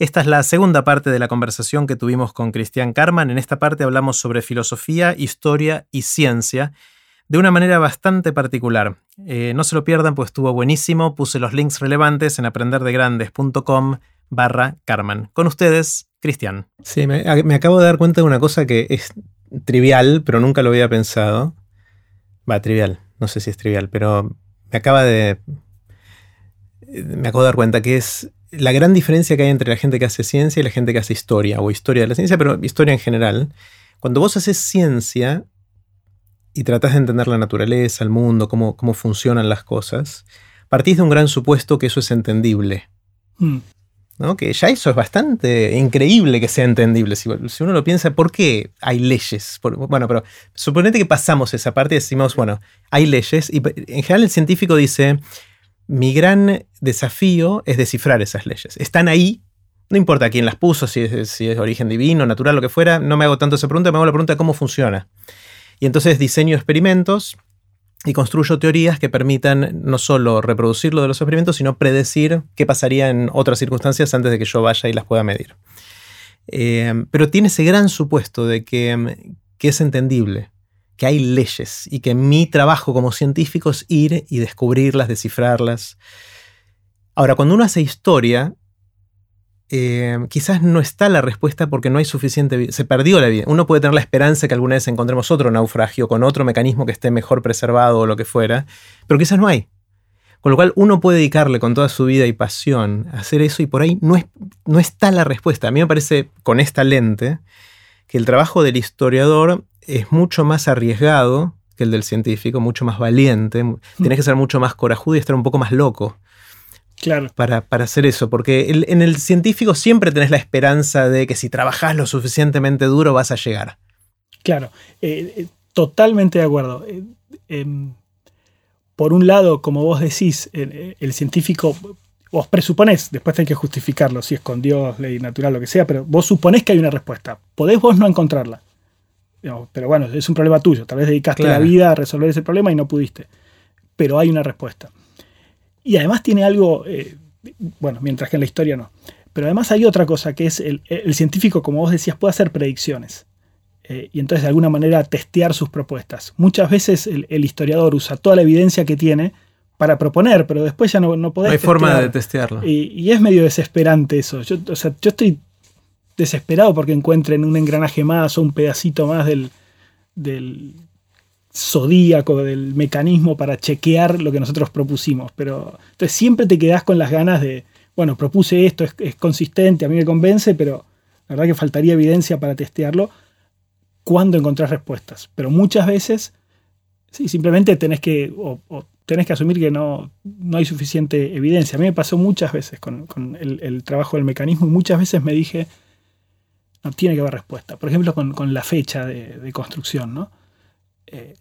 Esta es la segunda parte de la conversación que tuvimos con Cristian Carman. En esta parte hablamos sobre filosofía, historia y ciencia de una manera bastante particular. Eh, no se lo pierdan, pues estuvo buenísimo. Puse los links relevantes en aprenderdegrandes.com barra Carman. Con ustedes, Cristian. Sí, me, acabo de dar cuenta de una cosa que es trivial, pero nunca lo había pensado. Va, trivial. No sé si es trivial, pero me acaba de... Me acabo de dar cuenta que es la gran diferencia que hay entre la gente que hace ciencia y la gente que hace historia, o historia de la ciencia, pero historia en general. Cuando vos haces ciencia y tratás de entender la naturaleza, el mundo, cómo, cómo funcionan las cosas, partís de un gran supuesto que eso es entendible. Mm. ¿no? Que ya eso es bastante increíble que sea entendible. Si, uno lo piensa, ¿por qué hay leyes? bueno, pero suponete que pasamos esa parte y decimos, bueno, hay leyes. Y en general el científico dice, mi gran desafío es descifrar esas leyes. Están ahí, no importa quién las puso, si es, origen divino, natural, lo que fuera, no me hago tanto esa pregunta, me hago la pregunta de cómo funciona. Y entonces diseño experimentos y construyo teorías que permitan no solo reproducir lo de los experimentos, sino predecir qué pasaría en otras circunstancias antes de que yo vaya y las pueda medir. Eh, pero tiene ese gran supuesto de que es entendible que hay leyes y que mi trabajo como científico es ir y descubrirlas, descifrarlas. Ahora, cuando uno hace historia, eh, quizás no está la respuesta porque no hay suficiente, se perdió la vida. Uno puede tener la esperanza que alguna vez encontremos otro naufragio con otro mecanismo que esté mejor preservado o lo que fuera, pero quizás no hay. Con lo cual uno puede dedicarle con toda su vida y pasión a hacer eso y por ahí no, es, no está la respuesta. A mí me parece, con esta lente, que el trabajo del historiador es mucho más arriesgado que el del científico, mucho más valiente. Mm. Tienes que ser mucho más corajudo y estar un poco más loco. Claro. Para, hacer eso, porque en el científico siempre tenés la esperanza de que si trabajas lo suficientemente duro vas a llegar. Claro, eh, eh, totalmente de acuerdo. Eh, em, por un lado, como vos decís, el, científico, vos presuponés, después tenés que justificarlo, si es con Dios, ley natural, lo que sea, pero vos suponés que hay una respuesta. Podés vos no encontrarla pero bueno, es un problema tuyo. Tal vez dedicaste la vida a resolver ese problema y no pudiste. Pero hay una respuesta. Y además tiene algo, eh, bueno, mientras que en la historia no. Pero además hay otra cosa, que es el, científico, como vos decías, puede hacer predicciones. Eh, y entonces de alguna manera testear sus propuestas. Muchas veces el, historiador usa toda la evidencia que tiene para proponer, pero después ya no, no podés. No hay forma de testearlo. Y, es medio desesperante eso. Yo, o sea, yo estoy desesperado porque encuentren un engranaje más o un pedacito más del, del zodíaco, del mecanismo para chequear lo que nosotros propusimos. Pero entonces siempre te quedas con las ganas de, bueno, propuse esto, es, consistente, a mí me convence, pero la verdad que faltaría evidencia para testearlo cuando encontrás respuestas. Pero muchas veces, sí, simplemente tenés que, o, tenés que asumir que no, no hay suficiente evidencia. A mí me pasó muchas veces con, el, trabajo del mecanismo y muchas veces me dije, no tiene que haber respuesta. Por ejemplo, con, la fecha de, construcción, ¿no? Eh,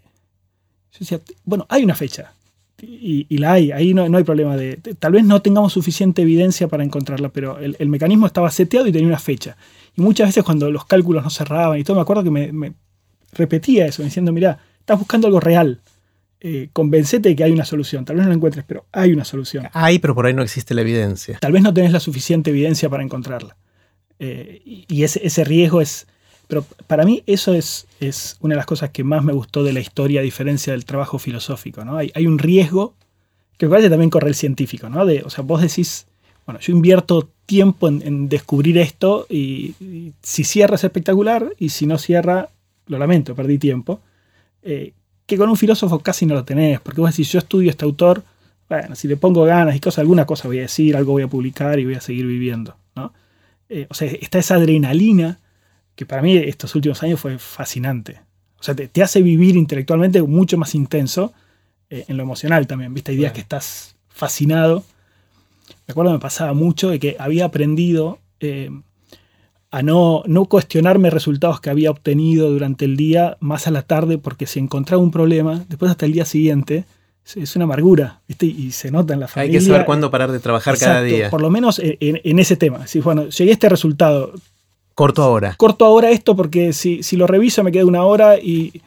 yo decía, bueno, hay una fecha. Y, la hay, ahí no, hay problema de, Tal vez no tengamos suficiente evidencia para encontrarla, pero el, mecanismo estaba seteado y tenía una fecha. Y muchas veces cuando los cálculos no cerraban y todo, me acuerdo que me, repetía eso, diciendo, mira, estás buscando algo real. Eh, convencete de que hay una solución. Tal vez no la encuentres, pero hay una solución. Hay, pero por ahí no existe la evidencia. Tal vez no tenés la suficiente evidencia para encontrarla. Eh, y ese, ese, riesgo es... Pero para mí eso es, es, una de las cosas que más me gustó de la historia, a diferencia del trabajo filosófico. ¿no? Hay, hay un riesgo que me parece también corre el científico. ¿no? De, o sea, vos decís, bueno, yo invierto tiempo en, descubrir esto y, si cierra es espectacular y si no cierra, lo lamento, perdí tiempo. Eh, que con un filósofo casi no lo tenés, porque vos decís, yo estudio este autor, bueno, si le pongo ganas y cosas, alguna cosa voy a decir, algo voy a publicar y voy a seguir viviendo. ¿no? Eh, o sea, está esa adrenalina que para mí estos últimos años fue fascinante. O sea, te, hace vivir intelectualmente mucho más intenso eh, en lo emocional también, ¿viste? Hay días que estás fascinado. Me acuerdo me pasaba mucho de que había aprendido eh, a no, no cuestionarme resultados que había obtenido durante el día más a la tarde, porque si encontraba un problema, después hasta el día siguiente, es una amargura, ¿viste? Y se nota en la familia. Hay que saber cuándo parar de trabajar cada día. Por lo menos en, ese tema. Si, bueno, llegué a este resultado. Corto ahora. Corto ahora esto porque si, si lo reviso me queda una hora y,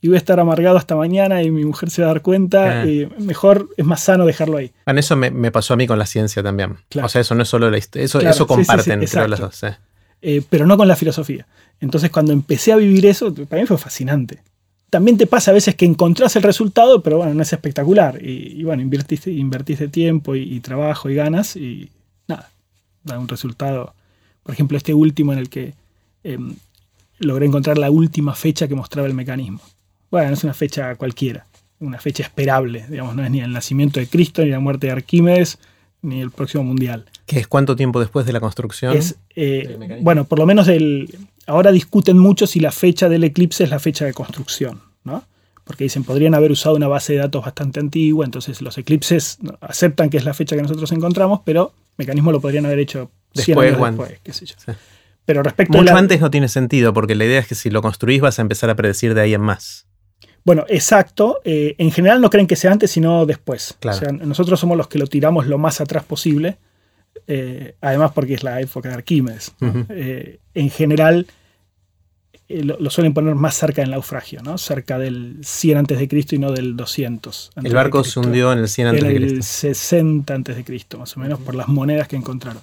y voy a estar amargado hasta mañana y mi mujer se va a dar cuenta. Ah. y mejor es más sano dejarlo ahí. Bueno, eso me, me pasó a mí con la ciencia también. Claro. O sea, eso no es solo la historia. Eso, Claro, eso sí, sí, sí, comparten, creo, las dos. eh, pero no con la filosofía. Entonces, cuando empecé a vivir eso, para mí fue fascinante. También te pasa a veces que encontrás el resultado, pero bueno, no es espectacular. Y, bueno, invertiste, invertiste tiempo y, y trabajo y ganas y nada, da un resultado. Por ejemplo, este último en el que em, logré encontrar la última fecha que mostraba el mecanismo. Bueno, no es una fecha cualquiera, una fecha esperable, digamos, no es ni el nacimiento de Cristo, ni la muerte de Arquímedes, ni el próximo mundial. ¿Qué es cuánto tiempo después de la construcción? Es, eh, bueno, por lo menos el, ahora discuten mucho si la fecha del eclipse es la fecha de construcción, ¿no? Porque dicen, podrían haber usado una base de datos bastante antigua, entonces los eclipses aceptan que es la fecha que nosotros encontramos, pero el mecanismo lo podrían haber hecho 100 Después, años Juan. después, qué sé yo. Sí. Pero respecto a Mucho la- antes no tiene sentido, porque la idea es que si lo construís vas a empezar a predecir de ahí en más. Bueno, exacto. eh, en general no creen que sea antes, sino después. Claro. O sea, nosotros somos los que lo tiramos lo más atrás posible. eh, además porque es la época de Arquímedes. Eh, en general lo, lo suelen poner más cerca del naufragio, ¿no? Cerca del 100 antes de Cristo y no del 200. antes El barco se hundió en el 100 en antes de el Cristo. 60 antes de Cristo, más o menos, por las monedas que encontraron.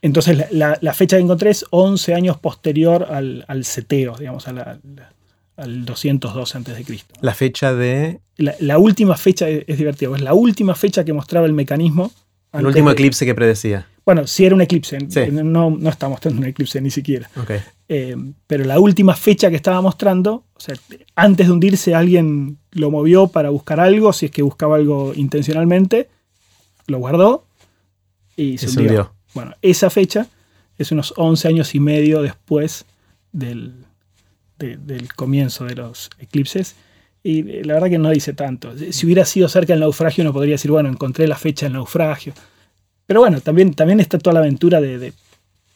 Entonces, la, la- la fecha que encontré es 11 años posterior al, al seteo, digamos, a la- la- al 212 antes de Cristo. La fecha de La, la última fecha es, es divertido, es la última fecha que mostraba el mecanismo. el último de- eclipse que predecía. Bueno, si era un eclipse, Sí. no, no está mostrando un eclipse ni siquiera. Ok. Eh, pero la última fecha que estaba mostrando, o sea, antes de hundirse alguien lo movió para buscar algo, si es que buscaba algo intencionalmente, lo guardó y se, Y se hundió. hundió. Bueno, esa fecha es unos 11 años y medio después del, de- del comienzo de los eclipses. Y eh, la verdad que no dice tanto. Si hubiera sido cerca del naufragio, uno podría decir, bueno, encontré la fecha del naufragio. Pero bueno, también, también está toda la aventura de, de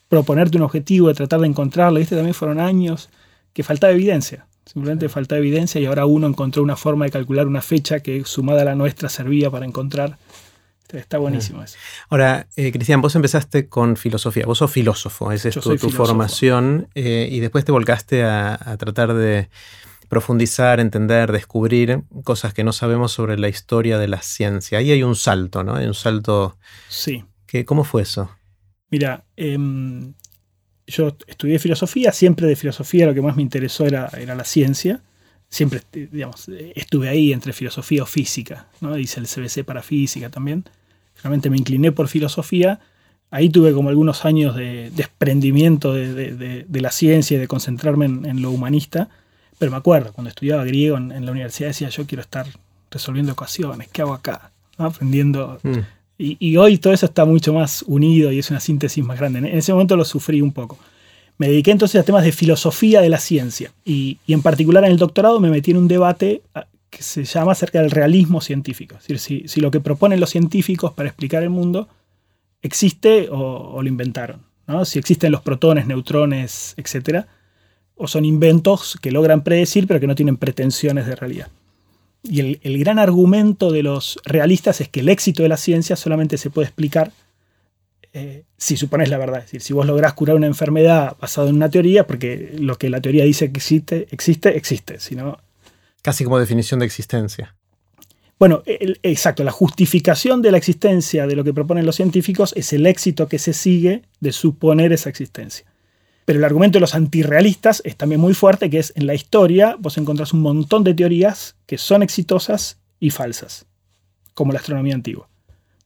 proponerte un objetivo, de tratar de encontrarlo. ¿Viste? También fueron años que faltaba evidencia. Simplemente faltaba evidencia y ahora uno encontró una forma de calcular una fecha que sumada a la nuestra servía para encontrar. Está buenísimo eso. Ahora, eh, Cristian, vos empezaste con filosofía. Vos sos filósofo, esa es tu, tu formación. eh, y después te volcaste a, a tratar de profundizar, entender, descubrir cosas que no sabemos sobre la historia de la ciencia. Ahí hay un salto, ¿no? Hay un salto. Sí. Que, ¿Cómo fue eso? Mira, em, yo estudié filosofía, siempre de filosofía lo que más me interesó era, era la ciencia. Siempre, eh, digamos, eh, estuve ahí entre filosofía o física, ¿no? Hice el CBC para física también. Realmente me incliné por filosofía. Ahí tuve como algunos años de desprendimiento de, de- de- de la ciencia y de concentrarme en, en lo humanista. Pero me acuerdo, cuando estudiaba griego en, en la universidad decía, yo quiero estar resolviendo ecuaciones, ¿qué hago acá? ¿No? Aprendiendo Mm, y, y hoy todo eso está mucho más unido y es una síntesis más grande. En ese momento lo sufrí un poco. Me dediqué entonces a temas de filosofía de la ciencia y, en particular en el doctorado me metí en un debate ah, que se llama acerca del realismo científico. Es decir, si, lo que proponen los científicos para explicar el mundo existe o, lo inventaron. ¿no? Si existen los protones, neutrones, etc. O son inventos que logran predecir pero que no tienen pretensiones de realidad. Y el gran argumento de los realistas es que el éxito de la ciencia solamente se puede explicar eh, si supones la verdad. Es decir, si vos lográs curar una enfermedad basado en una teoría, porque lo que la teoría dice que existe, existe, existe. Si no, Casi como definición de existencia. bueno, el- exacto, la justificación de la existencia de lo que proponen los científicos es el éxito que se sigue de suponer esa existencia. Pero el argumento de los antirrealistas es también muy fuerte, que es en la historia vos encontrás un montón de teorías que son exitosas y falsas, como la astronomía antigua,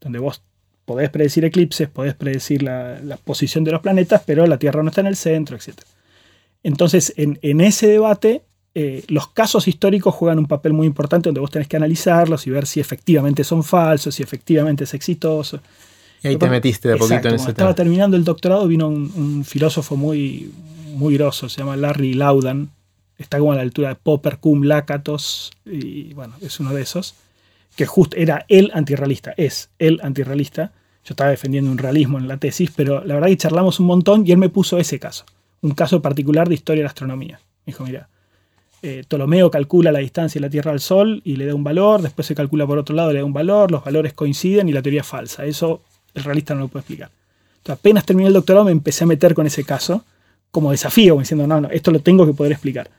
donde vos podés predecir eclipses, podés predecir la, la posición de los planetas, pero la Tierra no está en el centro, etc. Entonces, en, en ese debate, eh, los casos históricos juegan un papel muy importante donde vos tenés que analizarlos y ver si efectivamente son falsos, si efectivamente es exitoso. Y ahí te metiste de a poquito Exacto, en ese estaba tema. terminando el doctorado, vino un, un filósofo muy, muy grosso, se llama Larry Laudan. Está como a la altura de Popper, Cum, Lakatos, y bueno, es uno de esos. Que justo era el antirrealista, es el antirrealista. Yo estaba defendiendo un realismo en la tesis, pero la verdad que charlamos un montón y él me puso ese caso, un caso particular de historia de la astronomía. Me dijo, mira, eh, Ptolomeo calcula la distancia de la Tierra al Sol y le da un valor, después se calcula por otro lado, le da un valor, los valores coinciden y la teoría es falsa. Eso el realista no lo puede explicar. Entonces, apenas terminé el doctorado me empecé a meter con ese caso como desafío, diciendo, no, no, esto lo tengo que poder explicar.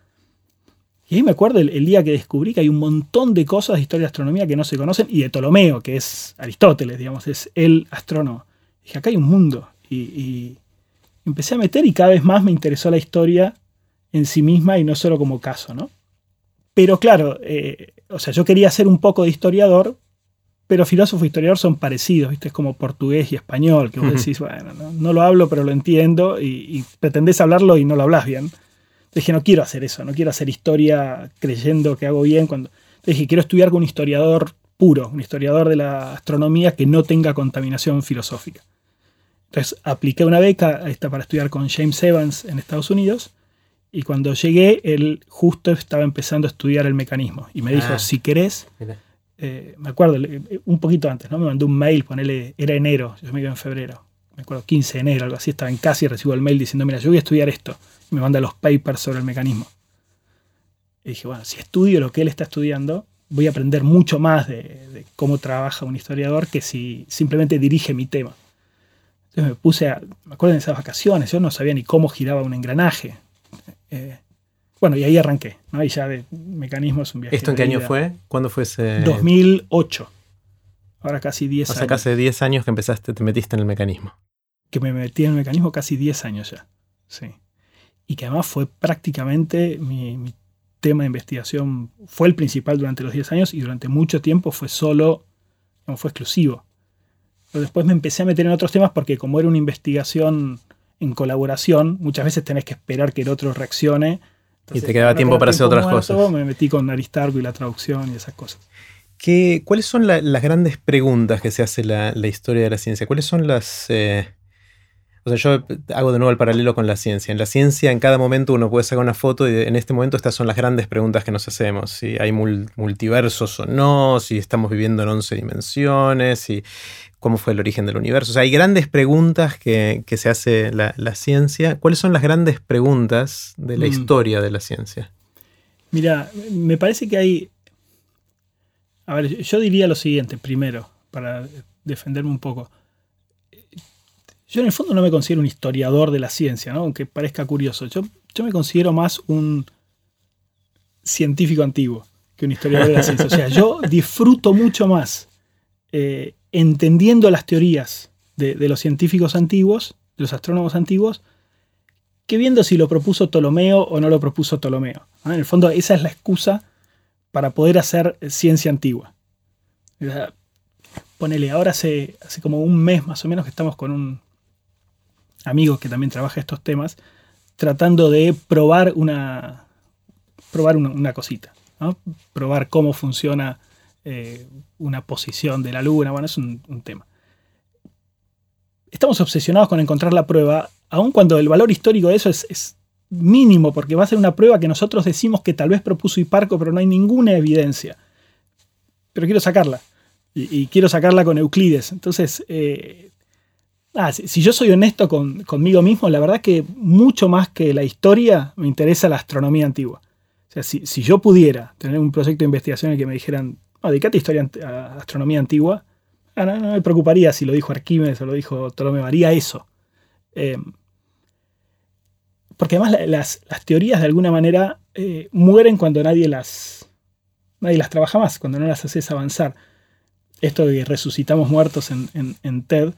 Y ahí me acuerdo el, día que descubrí que hay un montón de cosas de historia de astronomía que no se conocen y de Ptolomeo, que es Aristóteles, digamos, es el astrónomo. dije, acá hay un mundo. Y, empecé a meter y cada vez más me interesó la historia en sí misma y no solo como caso, ¿no? Pero claro, eh, o sea, yo quería ser un poco de historiador, pero filósofo e historiador son parecidos, ¿viste? Es como portugués y español, que vos decís, bueno, no, lo hablo, pero lo entiendo, y, y, pretendés hablarlo y no lo hablas bien dije, no quiero hacer eso, no quiero hacer historia creyendo que hago bien. Cuando... dije, quiero estudiar con un historiador puro, un historiador de la astronomía que no tenga contaminación filosófica. Entonces apliqué una beca esta para estudiar con James Evans en Estados Unidos y cuando llegué él justo estaba empezando a estudiar el mecanismo y me dijo, ah. si querés, eh, me acuerdo, un poquito antes, ¿no? me mandó un mail, ponele, era enero, yo me iba en febrero, me acuerdo 15 de enero, algo así, estaba en casa y recibo el mail diciendo, mira, yo voy a estudiar esto me manda los papers sobre el mecanismo. Y dije, bueno, si estudio lo que él está estudiando, voy a aprender mucho más de, cómo trabaja un historiador que si simplemente dirige mi tema. Entonces me puse a, me acuerdo en esas vacaciones, yo no sabía ni cómo giraba un engranaje. Eh, bueno, y ahí arranqué, ¿no? Ahí ya de mecanismo es un viaje. ¿Esto en qué año fue? ¿Cuándo fue ese...? 2008. Ahora casi 10 años. O sea, casi 10 años que empezaste, te metiste en el mecanismo. Que me metí en el mecanismo casi 10 años ya, sí y que además fue prácticamente mi, tema de investigación, fue el principal durante los 10 años y durante mucho tiempo fue solo, no fue exclusivo. Pero después me empecé a meter en otros temas porque como era una investigación en colaboración, muchas veces tenés que esperar que el otro reaccione. y te quedaba tiempo para hacer otras cosas. Me metí con Aristarco y la traducción y esas cosas. ¿Qué, ¿Cuáles son las grandes preguntas que se hace la, la historia de la ciencia? ¿Cuáles son las... Eh, o sea, yo hago de nuevo el paralelo con la ciencia. En la ciencia, en cada momento uno puede sacar una foto y en este momento estas son las grandes preguntas que nos hacemos. Si hay multiversos o no, si estamos viviendo en 11 dimensiones, si cómo fue el origen del universo. O sea, hay grandes preguntas que, se hace la, ciencia. ¿Cuáles son las grandes preguntas de la mm. historia de la ciencia? Mira, me parece que hay... A ver, yo diría lo siguiente, primero, para defenderme un poco yo en el fondo no me considero un historiador de la ciencia, ¿no? aunque parezca curioso. Yo, yo me considero más un científico antiguo que un historiador de la ciencia. O sea, yo disfruto mucho más eh, entendiendo las teorías de, los científicos antiguos, de los astrónomos antiguos, que viendo si lo propuso Ptolomeo o no lo propuso Ptolomeo. En el fondo, esa es la excusa para poder hacer ciencia antigua. ponele, ahora hace, hace como un mes más o menos que estamos con un, amigos que también trabaja estos temas, tratando de probar una, probar una, cosita, probar cómo funciona eh, una posición de la luna, bueno, es un, tema. Estamos obsesionados con encontrar la prueba, aun cuando el valor histórico de eso es, mínimo, porque va a ser una prueba que nosotros decimos que tal vez propuso Hiparco, pero no hay ninguna evidencia. Pero quiero sacarla. Y, quiero sacarla con Euclides. Entonces, eh, Ah, si, yo soy honesto conmigo mismo, la verdad que mucho más que la historia me interesa la astronomía antigua. O sea, si, yo pudiera tener un proyecto de investigación en el que me dijeran, no, dedicate a, historia, a astronomía antigua, ah, no, me preocuparía si lo dijo Arquímedes o lo dijo Ptolomeo, haría eso. Eh, porque además las, teorías de alguna manera eh, mueren cuando nadie las, nadie las trabaja más, cuando no las haces avanzar. Esto de que resucitamos muertos en, en TED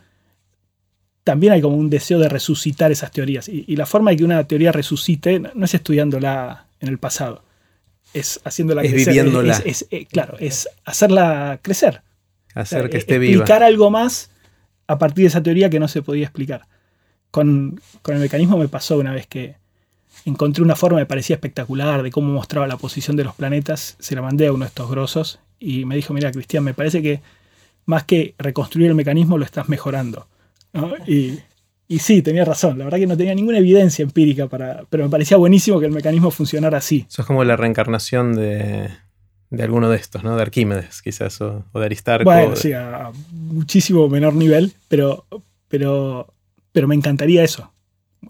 también hay como un deseo de resucitar esas teorías. Y, la forma de que una teoría resucite no es estudiándola en el pasado, es haciéndola es Viviéndola. Es, eh, claro, es hacerla crecer. Hacer que esté viva. Explicar algo más a partir de esa teoría que no se podía explicar. Con, el mecanismo me pasó una vez que encontré una forma que parecía espectacular de cómo mostraba la posición de los planetas. Se la mandé a uno de estos grosos y me dijo, mira, Cristian, me parece que más que reconstruir el mecanismo lo estás mejorando y, y, sí, tenía razón. La verdad que no tenía ninguna evidencia empírica para. Pero me parecía buenísimo que el mecanismo funcionara así. Eso es como la reencarnación de, de alguno de estos, ¿no? De Arquímedes, quizás, o, de Aristarco. Bueno, sí, a muchísimo menor nivel, pero, pero, pero me encantaría eso.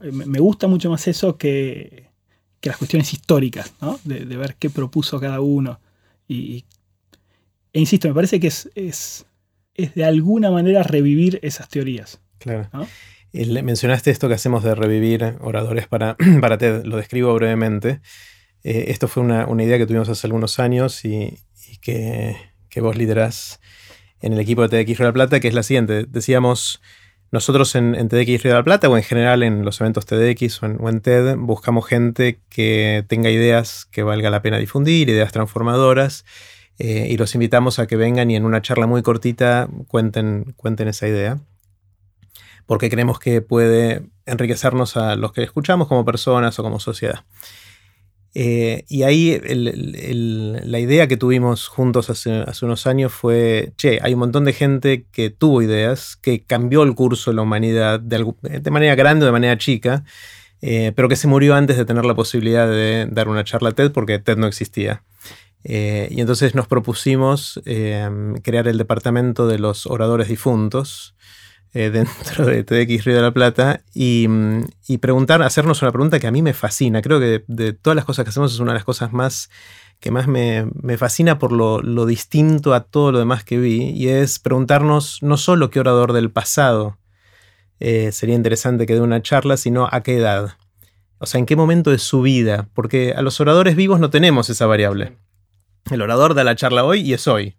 Me gusta mucho más eso que, que las cuestiones históricas, ¿no? De, ver qué propuso cada uno. Y, e insisto, me parece que es, es, es de alguna manera revivir esas teorías. Claro. mencionaste esto que hacemos de revivir oradores para, para TED, lo describo brevemente. Eh, esto fue una, idea que tuvimos hace algunos años y, que, vos liderás en el equipo de TDX Río de la Plata, que es la siguiente. Decíamos, nosotros en, TDX Río de la Plata o en general en los eventos TDX o en, TED buscamos gente que tenga ideas que valga la pena difundir, ideas transformadoras, eh, y los invitamos a que vengan y en una charla muy cortita cuenten, cuenten esa idea porque creemos que puede enriquecernos a los que escuchamos como personas o como sociedad. Eh, y ahí la idea que tuvimos juntos hace, unos años fue, che, hay un montón de gente que tuvo ideas, que cambió el curso de la humanidad de, manera grande o de manera chica, eh, pero que se murió antes de tener la posibilidad de dar una charla TED porque TED no existía. Eh, y entonces nos propusimos crear el departamento de los oradores difuntos, eh, dentro de TDX Río de la Plata mm, y, preguntar, hacernos una pregunta que a mí me fascina. Creo que de, todas las cosas que hacemos es una de las cosas más que más me, fascina por lo, distinto a todo lo demás que vi y es preguntarnos no solo qué orador del pasado eh, sería interesante que dé una charla, sino a qué edad. O sea, en qué momento de su vida, porque a los oradores vivos no tenemos esa variable. El orador da la charla hoy y es hoy.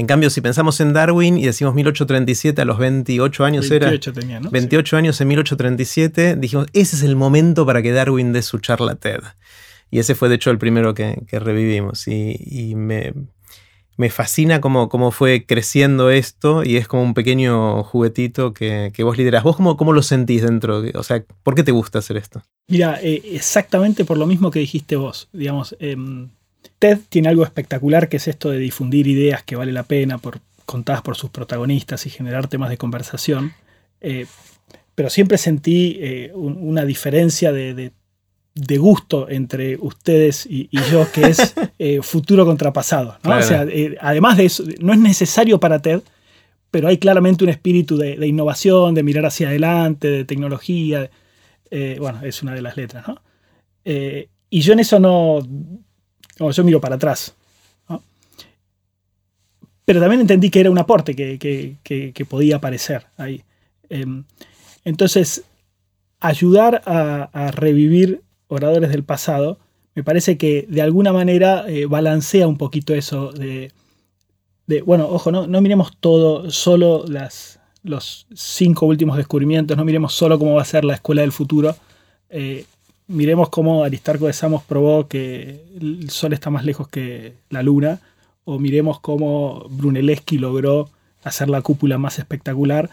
En cambio, si pensamos en Darwin y decimos 1837 a los 28 años 28 Tenía, ¿no? 28 años en 1837, dijimos, ese es el momento para que Darwin dé su charla TED. Y ese fue de hecho el primero que, revivimos. Y, me, fascina cómo, cómo, fue creciendo esto y es como un pequeño juguetito que, vos liderás. ¿Vos cómo, cómo, lo sentís dentro? O sea, ¿por qué te gusta hacer esto? Mira, eh, exactamente por lo mismo que dijiste vos. Digamos, em, TED tiene algo espectacular que es esto de difundir ideas que vale la pena por, contadas por sus protagonistas y generar temas de conversación. Eh, pero siempre sentí eh, una diferencia de, gusto entre ustedes y, yo, que es eh, futuro contra pasado. O sea, además de eso, no es necesario para TED, pero hay claramente un espíritu de, innovación, de mirar hacia adelante, de tecnología. bueno, es una de las letras. ¿no? y yo en eso no, yo miro para atrás. Pero también entendí que era un aporte que, podía aparecer ahí. Em, entonces, ayudar a, revivir oradores del pasado, me parece que de alguna manera eh, balancea un poquito eso de, bueno, ojo, no, no miremos todo, solo las, los cinco últimos descubrimientos, no miremos solo cómo va a ser la escuela del futuro. Eh, miremos cómo Aristarco de Samos probó que el Sol está más lejos que la Luna, o miremos cómo Brunelleschi logró hacer la cúpula más espectacular,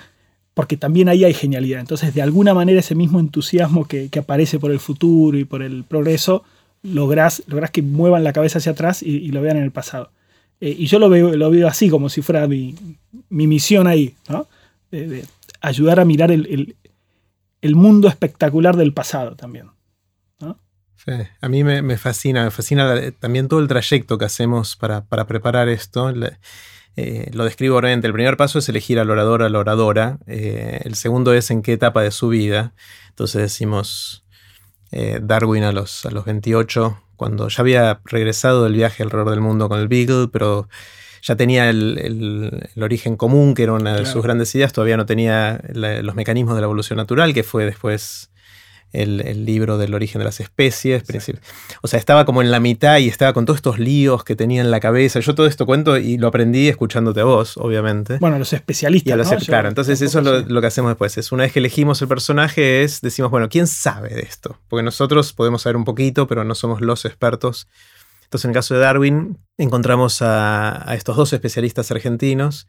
porque también ahí hay genialidad. Entonces, de alguna manera, ese mismo entusiasmo que, aparece por el futuro y por el progreso, lográs, que muevan la cabeza hacia atrás y, lo vean en el pasado. Eh, y yo lo veo, lo veo así, como si fuera mi, misión ahí, ¿no? De, ayudar a mirar el, el mundo espectacular del pasado también a mí me, fascina, me fascina también todo el trayecto que hacemos para, preparar esto. Eh, lo describo brevemente. El primer paso es elegir al orador, a la oradora. Eh, el segundo es en qué etapa de su vida. Entonces decimos eh, Darwin a los, a los 28, cuando ya había regresado del viaje alrededor del mundo con el Beagle, pero ya tenía el, origen común, que era una de sus grandes ideas, todavía no tenía los mecanismos de la evolución natural, que fue después el, libro del origen de las especies. O sea, estaba como en la mitad y estaba con todos estos líos que tenía en la cabeza. Yo todo esto cuento y lo aprendí escuchándote a vos, obviamente. Bueno, los especialistas. ¿no? Claro, entonces eso es lo, que hacemos después. Es una vez que elegimos el personaje, es decimos, bueno, ¿quién sabe de esto? Porque nosotros podemos saber un poquito, pero no somos los expertos. Entonces, en el caso de Darwin, encontramos a estos dos especialistas argentinos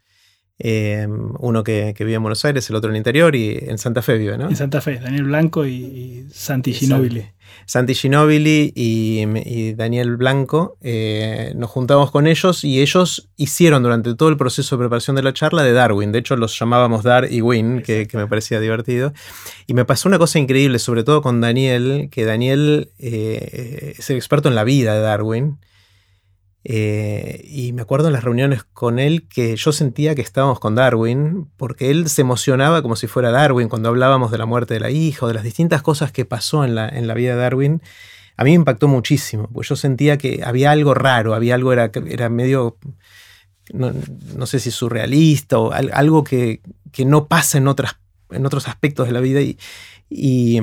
Em, uno que, vive en Buenos Aires, el otro en el interior y en Santa Fe vive, ¿no? En Santa Fe, Daniel Blanco y, Santi Ginobili. Santi Ginobili y, Daniel Blanco, eh, nos juntamos con ellos y ellos hicieron durante todo el proceso de preparación de la charla de Darwin. De hecho, los llamábamos Dar y Win, que, me parecía divertido. Y me pasó una cosa increíble, sobre todo con Daniel, que Daniel eh, es el experto en la vida de Darwin. Eh, y me acuerdo en las reuniones con él que yo sentía que estábamos con Darwin, porque él se emocionaba como si fuera Darwin cuando hablábamos de la muerte de la hija o de las distintas cosas que pasó en la, en la vida de Darwin. A mí me impactó muchísimo, pues yo sentía que había algo raro, había algo, era, era medio, no, sé si surrealista o algo que, no pasa en, otras, en otros aspectos de la vida. y, y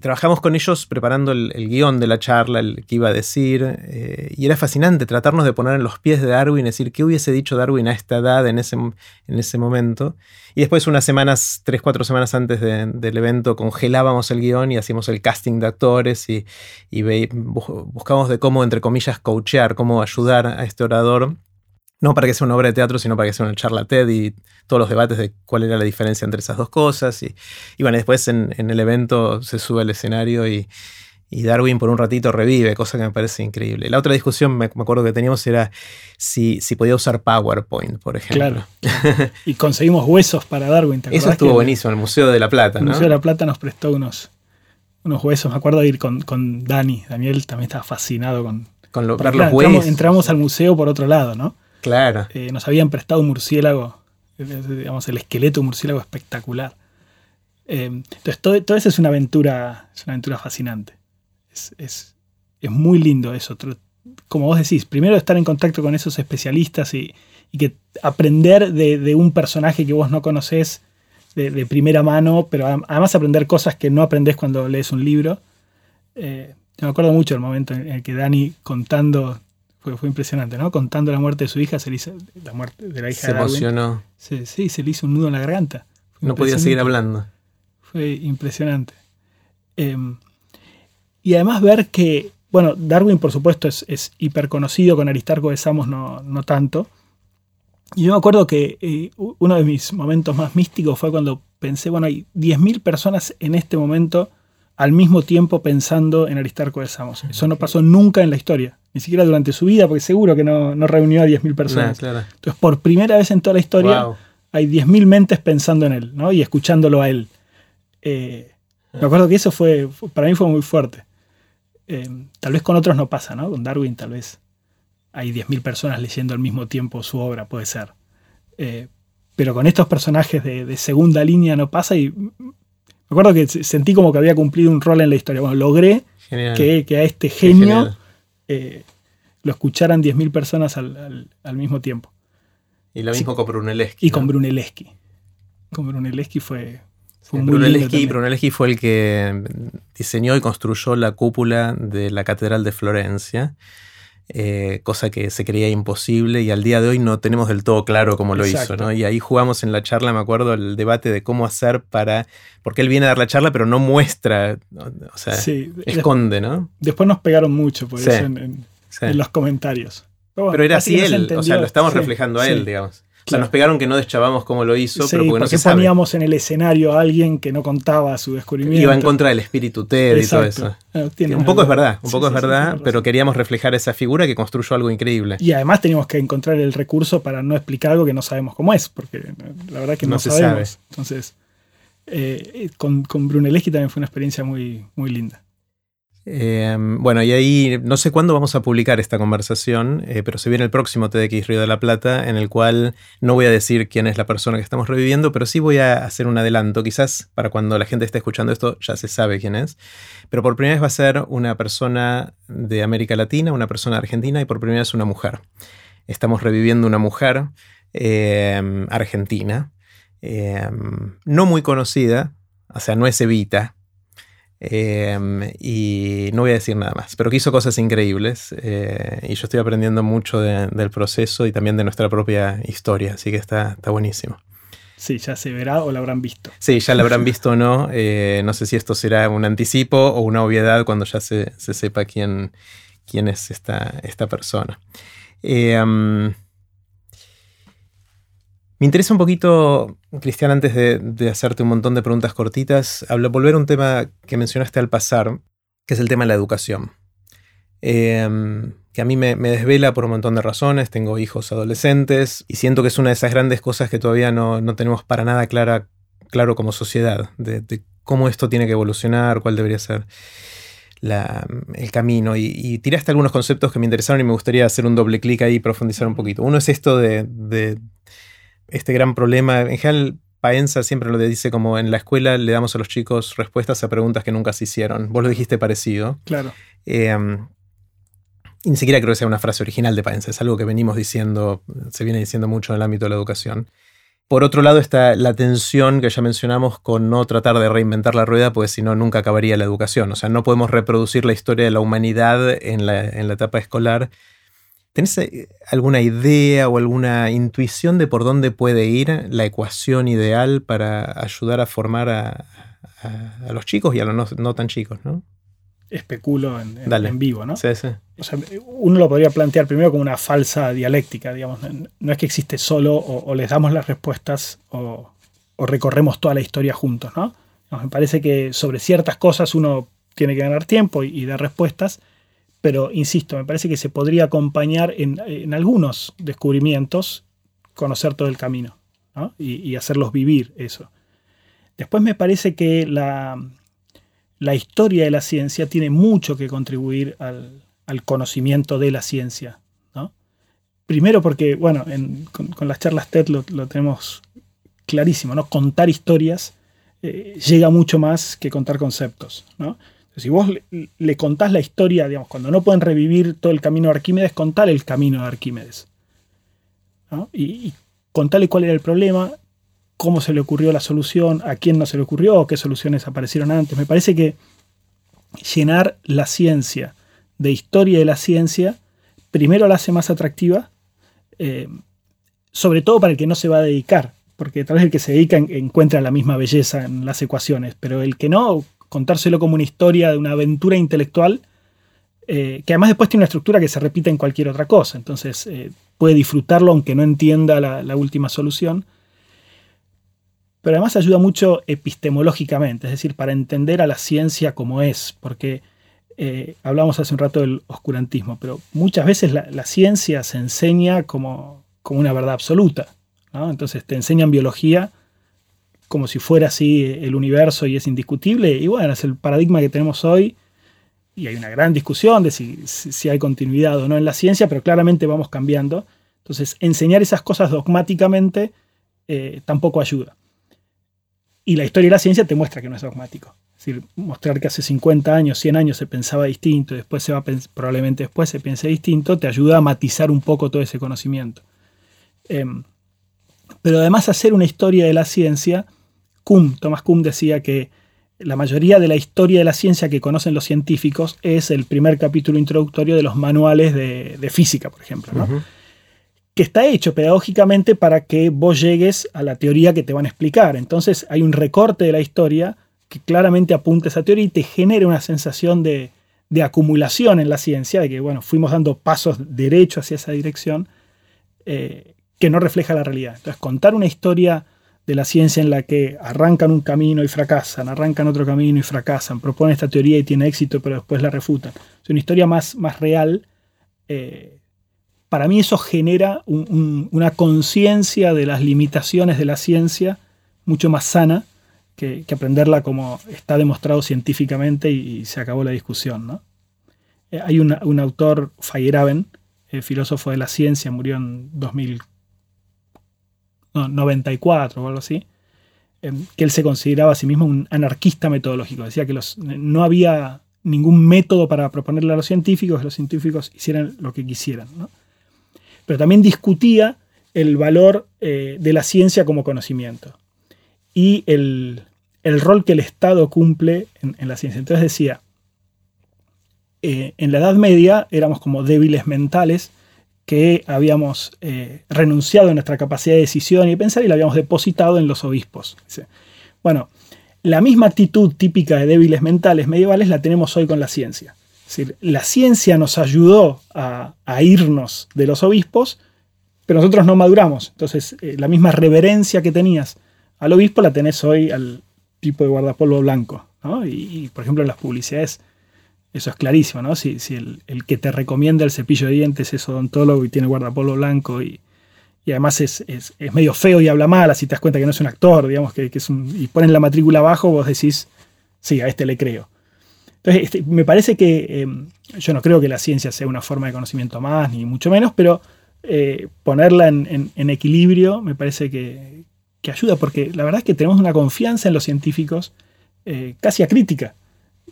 trabajamos con ellos preparando el, guion de la charla, el que iba a decir, eh, y era fascinante tratarnos de poner en los pies de Darwin, decir qué hubiese dicho Darwin a esta edad en ese, en ese momento. Y después, unas semanas, tres, cuatro semanas antes del evento, congelábamos el guion y hacíamos el casting de actores y, y buscábamos de cómo, entre comillas, coachear, cómo ayudar a este orador no para que sea una obra de teatro, sino para que sea una charla TED y todos los debates de cuál era la diferencia entre esas dos cosas. Y, bueno, después en, el evento se sube al escenario y, Darwin por un ratito revive, cosa que me parece increíble. La otra discusión, me, acuerdo que teníamos, era si, si, podía usar PowerPoint, por ejemplo. Claro. y conseguimos huesos para Darwin. ¿te Eso estuvo buenísimo, el Museo de la Plata. El Museo de la Plata nos prestó unos, unos huesos. Me acuerdo de ir con, con Dani. Daniel también estaba fascinado con, con los huesos. entramos al museo por otro lado, ¿no? Claro. Eh, nos habían prestado un murciélago, digamos, el esqueleto murciélago espectacular. Eh, entonces, todo, eso es una aventura, es una aventura fascinante. Es, muy lindo eso. Como vos decís, primero estar en contacto con esos especialistas y, que aprender de, un personaje que vos no conocés de, primera mano, pero además aprender cosas que no aprendés cuando lees un libro. Eh, me acuerdo mucho el momento en el que Dani contando fue, impresionante, ¿no? Contando la muerte de su hija, se le hizo, la muerte de la hija se emocionó. sí, se le hizo un nudo en la garganta. no podía seguir hablando. Fue impresionante. Em, y además ver que, bueno, Darwin por supuesto es, es hiper conocido, con Aristarco de Samos no, no tanto. Y yo me acuerdo que eh, uno de mis momentos más místicos fue cuando pensé, bueno, hay 10.000 personas en este momento al mismo tiempo pensando en Aristarco de Samos. Eso no pasó nunca en la historia, ni siquiera durante su vida, porque seguro que no, reunió a 10.000 personas. Entonces, por primera vez en toda la historia, hay 10.000 mentes pensando en él ¿no? y escuchándolo a él. Eh, me acuerdo que eso fue, para mí fue muy fuerte. Eh, tal vez con otros no pasa, ¿no? Con Darwin tal vez hay 10.000 personas leyendo al mismo tiempo su obra, puede ser. Eh, pero con estos personajes de, de, segunda línea no pasa y me acuerdo que sentí como que había cumplido un rol en la historia. Bueno, logré que, a este genio eh, lo escucharan 10.000 personas al, mismo tiempo. Y lo mismo con Brunelleschi. Y con Brunelleschi. Con Brunelleschi fue, fue Brunelleschi, Brunelleschi fue el que diseñó y construyó la cúpula de la Catedral de Florencia. Eh, cosa que se creía imposible y al día de hoy no tenemos del todo claro cómo lo hizo, ¿no? Y ahí jugamos en la charla, me acuerdo, el debate de cómo hacer para... Porque él viene a dar la charla, pero no muestra, o sea, esconde, ¿no? Después nos pegaron mucho por eso en, los comentarios. Pero, era así él, o sea, lo estamos reflejando a él, digamos. O sea, nos pegaron que no deschavamos cómo lo hizo, pero porque no se poníamos en el escenario a alguien que no contaba su descubrimiento. Iba en contra del espíritu TED y todo eso. Ah, un poco es verdad, un poco es verdad, pero queríamos reflejar esa figura que construyó algo increíble. Y además teníamos que encontrar el recurso para no explicar algo que no sabemos cómo es, porque la verdad que no, sabemos. Entonces, eh, con, con Brunelleschi también fue una experiencia muy, muy linda. Em, bueno, y ahí no sé cuándo vamos a publicar esta conversación, eh, pero se viene el próximo TDX Río de la Plata, en el cual no voy a decir quién es la persona que estamos reviviendo, pero sí voy a hacer un adelanto. Quizás para cuando la gente esté escuchando esto ya se sabe quién es, pero por primera vez va a ser una persona de América Latina, una persona argentina y por primera vez una mujer. Estamos reviviendo una mujer em, argentina, em, no muy conocida, o sea, no es Evita, Em, y no voy a decir nada más, pero que hizo cosas increíbles eh, y yo estoy aprendiendo mucho del proceso y también de nuestra propia historia, así que está, está buenísimo. Sí, ya se verá o la habrán visto. Sí, ya la habrán visto o no. Eh, no sé si esto será un anticipo o una obviedad cuando ya se, sepa quién, quién es esta, esta persona. Em, me interesa un poquito, Cristian, antes de, hacerte un montón de preguntas cortitas, volver a un tema que mencionaste al pasar, que es el tema de la educación. Em, que a mí me, desvela por un montón de razones, tengo hijos adolescentes y siento que es una de esas grandes cosas que todavía no, tenemos para nada clara, claro como sociedad, de, cómo esto tiene que evolucionar, cuál debería ser el camino. Y, tiraste algunos conceptos que me interesaron y me gustaría hacer un doble clic ahí y profundizar un poquito. Uno es esto de este gran problema. En general, Paenza siempre lo dice como en la escuela le damos a los chicos respuestas a preguntas que nunca se hicieron. Vos lo dijiste parecido. Claro. Em, y ni siquiera creo que sea una frase original de Paenza, es algo que venimos diciendo, se viene diciendo mucho en el ámbito de la educación. por otro lado está la tensión que ya mencionamos con no tratar de reinventar la rueda, porque si no, nunca acabaría la educación. O sea, no podemos reproducir la historia de la humanidad en la, etapa escolar. ¿Tenés eh, alguna idea o alguna intuición de por dónde puede ir la ecuación ideal para ayudar a formar a, los chicos y a los no, tan chicos, ¿no? especulo en, en, vivo, ¿no? Sí, sí. O sea, uno lo podría plantear primero como una falsa dialéctica, digamos. No es que existe solo o, les damos las respuestas o, recorremos toda la historia juntos, ¿no? Me parece que sobre ciertas cosas uno tiene que ganar tiempo y, dar respuestas, pero insisto, me parece que se podría acompañar en, algunos descubrimientos, conocer todo el camino ¿no? y hacerlos vivir eso. Después me parece que la, historia de la ciencia tiene mucho que contribuir al, conocimiento de la ciencia. Primero porque, bueno, con, las charlas TED lo, tenemos clarísimo, ¿no? Contar historias eh, llega mucho más que contar conceptos, ¿no? Si vos le, contás la historia, digamos, cuando no pueden revivir todo el camino de Arquímedes, contar el camino de Arquímedes. Y, y contarle cuál era el problema, cómo se le ocurrió la solución, a quién no se le ocurrió, qué soluciones aparecieron antes. Me parece que llenar la ciencia de historia de la ciencia, primero la hace más atractiva, eh, sobre todo para el que no se va a dedicar, porque tal vez el que se dedica encuentra la misma belleza en las ecuaciones, pero el que no, contárselo como una historia de una aventura intelectual, eh, que además después tiene una estructura que se repite en cualquier otra cosa, entonces eh, puede disfrutarlo aunque no entienda la última solución pero además ayuda mucho epistemológicamente, es decir, para entender a la ciencia como es, porque eh, hablamos hace un rato del oscurantismo, pero muchas veces la, ciencia se enseña como, como, una verdad absoluta. Entonces te enseñan biología como si fuera así el universo y es indiscutible, y bueno, es el paradigma que tenemos hoy, y hay una gran discusión de si, si hay continuidad o no en la ciencia, pero claramente vamos cambiando. Entonces, enseñar esas cosas dogmáticamente eh, tampoco ayuda. Y la historia de la ciencia te muestra que no es dogmático. Es decir, mostrar que hace 50 años, 100 años se pensaba distinto, después se va probablemente después se piense distinto, te ayuda a matizar un poco todo ese conocimiento. Em, pero además hacer una historia de la ciencia, Kuhn, Thomas Kuhn decía que la mayoría de la historia de la ciencia que conocen los científicos es el primer capítulo introductorio de los manuales de, física, por ejemplo. ¿no? que está hecho pedagógicamente para que vos llegues a la teoría que te van a explicar. Entonces hay un recorte de la historia que claramente apunta a esa teoría y te genera una sensación de, acumulación en la ciencia, de que bueno, fuimos dando pasos derechos hacia esa dirección, eh, que no refleja la realidad. Entonces contar una historia de la ciencia en la que arrancan un camino y fracasan, arrancan otro camino y fracasan, proponen esta teoría y tiene éxito, pero después la refutan. Es una historia más, más real. Eh, para mí eso genera una conciencia de las limitaciones de la ciencia mucho más sana que, aprenderla como está demostrado científicamente y, se acabó la discusión. Eh, hay un autor, Feyerabend, eh, filósofo de la ciencia, murió en 2094 o algo así, eh, que él se consideraba a sí mismo un anarquista metodológico. Decía que los, no había ningún método para proponerle a los científicos, que los científicos hicieran lo que quisieran. ¿no? pero también discutía el valor eh, de la ciencia como conocimiento y el, rol que el Estado cumple en, la ciencia. Entonces decía, eh, en la Edad Media éramos como débiles mentales que habíamos eh, renunciado a nuestra capacidad de decisión y de pensar y la habíamos depositado en los obispos. Bueno, la misma actitud típica de débiles mentales medievales la tenemos hoy con la ciencia. Es decir, la ciencia nos ayudó a, irnos de los obispos, pero nosotros no maduramos. Entonces, eh, la misma reverencia que tenías al obispo la tenés hoy al tipo de guardapolvo blanco. Y, por ejemplo, en las publicidades, eso es clarísimo. ¿no? Si, el, que te recomienda el cepillo de dientes es odontólogo y tiene guardapolvo blanco y, además es, medio feo y habla mal, así te das cuenta que no es un actor, digamos, que, y ponen la matrícula abajo, vos decís, sí, a este le creo. Entonces, este, me parece que em, yo no creo que la ciencia sea una forma de conocimiento más, ni mucho menos, pero eh, ponerla en, equilibrio me parece que, ayuda, porque la verdad es que tenemos una confianza en los científicos eh, casi acrítica.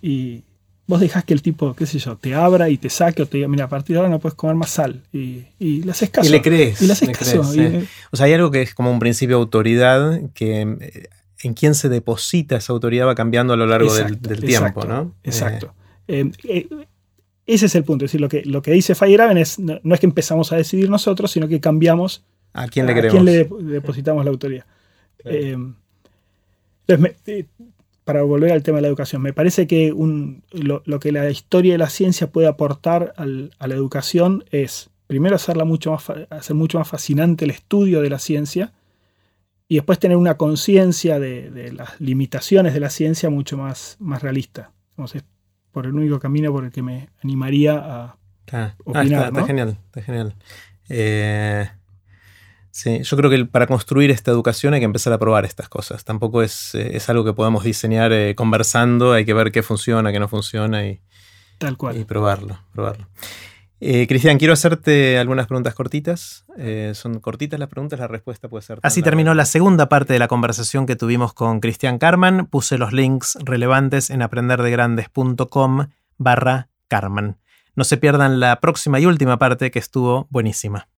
Y, vos dejás que el tipo, qué sé yo, te abra y te saque o te diga, mira, a partir de ahora no puedes comer más sal. Y, y le haces caso. Y le crees. Y le haces le caso. crees, y- sí. O sea, hay algo que es como un principio de autoridad que eh, en quién se deposita esa autoridad va cambiando a lo largo del, Exacto, del exacto, tiempo, ¿no? Exacto. Eh, eh, ese es el punto. Es decir, lo que, lo que dice Feyerabend es, no, no es que empezamos a decidir nosotros, sino que cambiamos ¿A quién le a quién le dep- depositamos la autoridad. Claro. Eh, entonces, me- para volver al tema de la educación, me parece que un- lo, lo que la historia de la ciencia puede aportar al- a la educación es, primero, hacerla mucho más, hacer mucho más fascinante el estudio de la ciencia y después tener una conciencia de, de las limitaciones de la ciencia mucho más, más realista. Entonces, por el único camino por el que me animaría a... Ah, opinar, está, está ¿no? genial, está genial. Eh, sí, yo creo que para construir esta educación hay que empezar a probar estas cosas. Tampoco es, eh, es algo que podamos diseñar eh, conversando, hay que ver qué funciona, qué no funciona y, Tal cual. y probarlo, probarlo. Eh, Cristian, quiero hacerte algunas preguntas cortitas. Eh, son cortitas las preguntas, la respuesta puede ser. Así larga. terminó la segunda parte de la conversación que tuvimos con Cristian Carman. Puse los links relevantes en aprenderdegrandes.com barra Carman. No se pierdan la próxima y última parte que estuvo buenísima.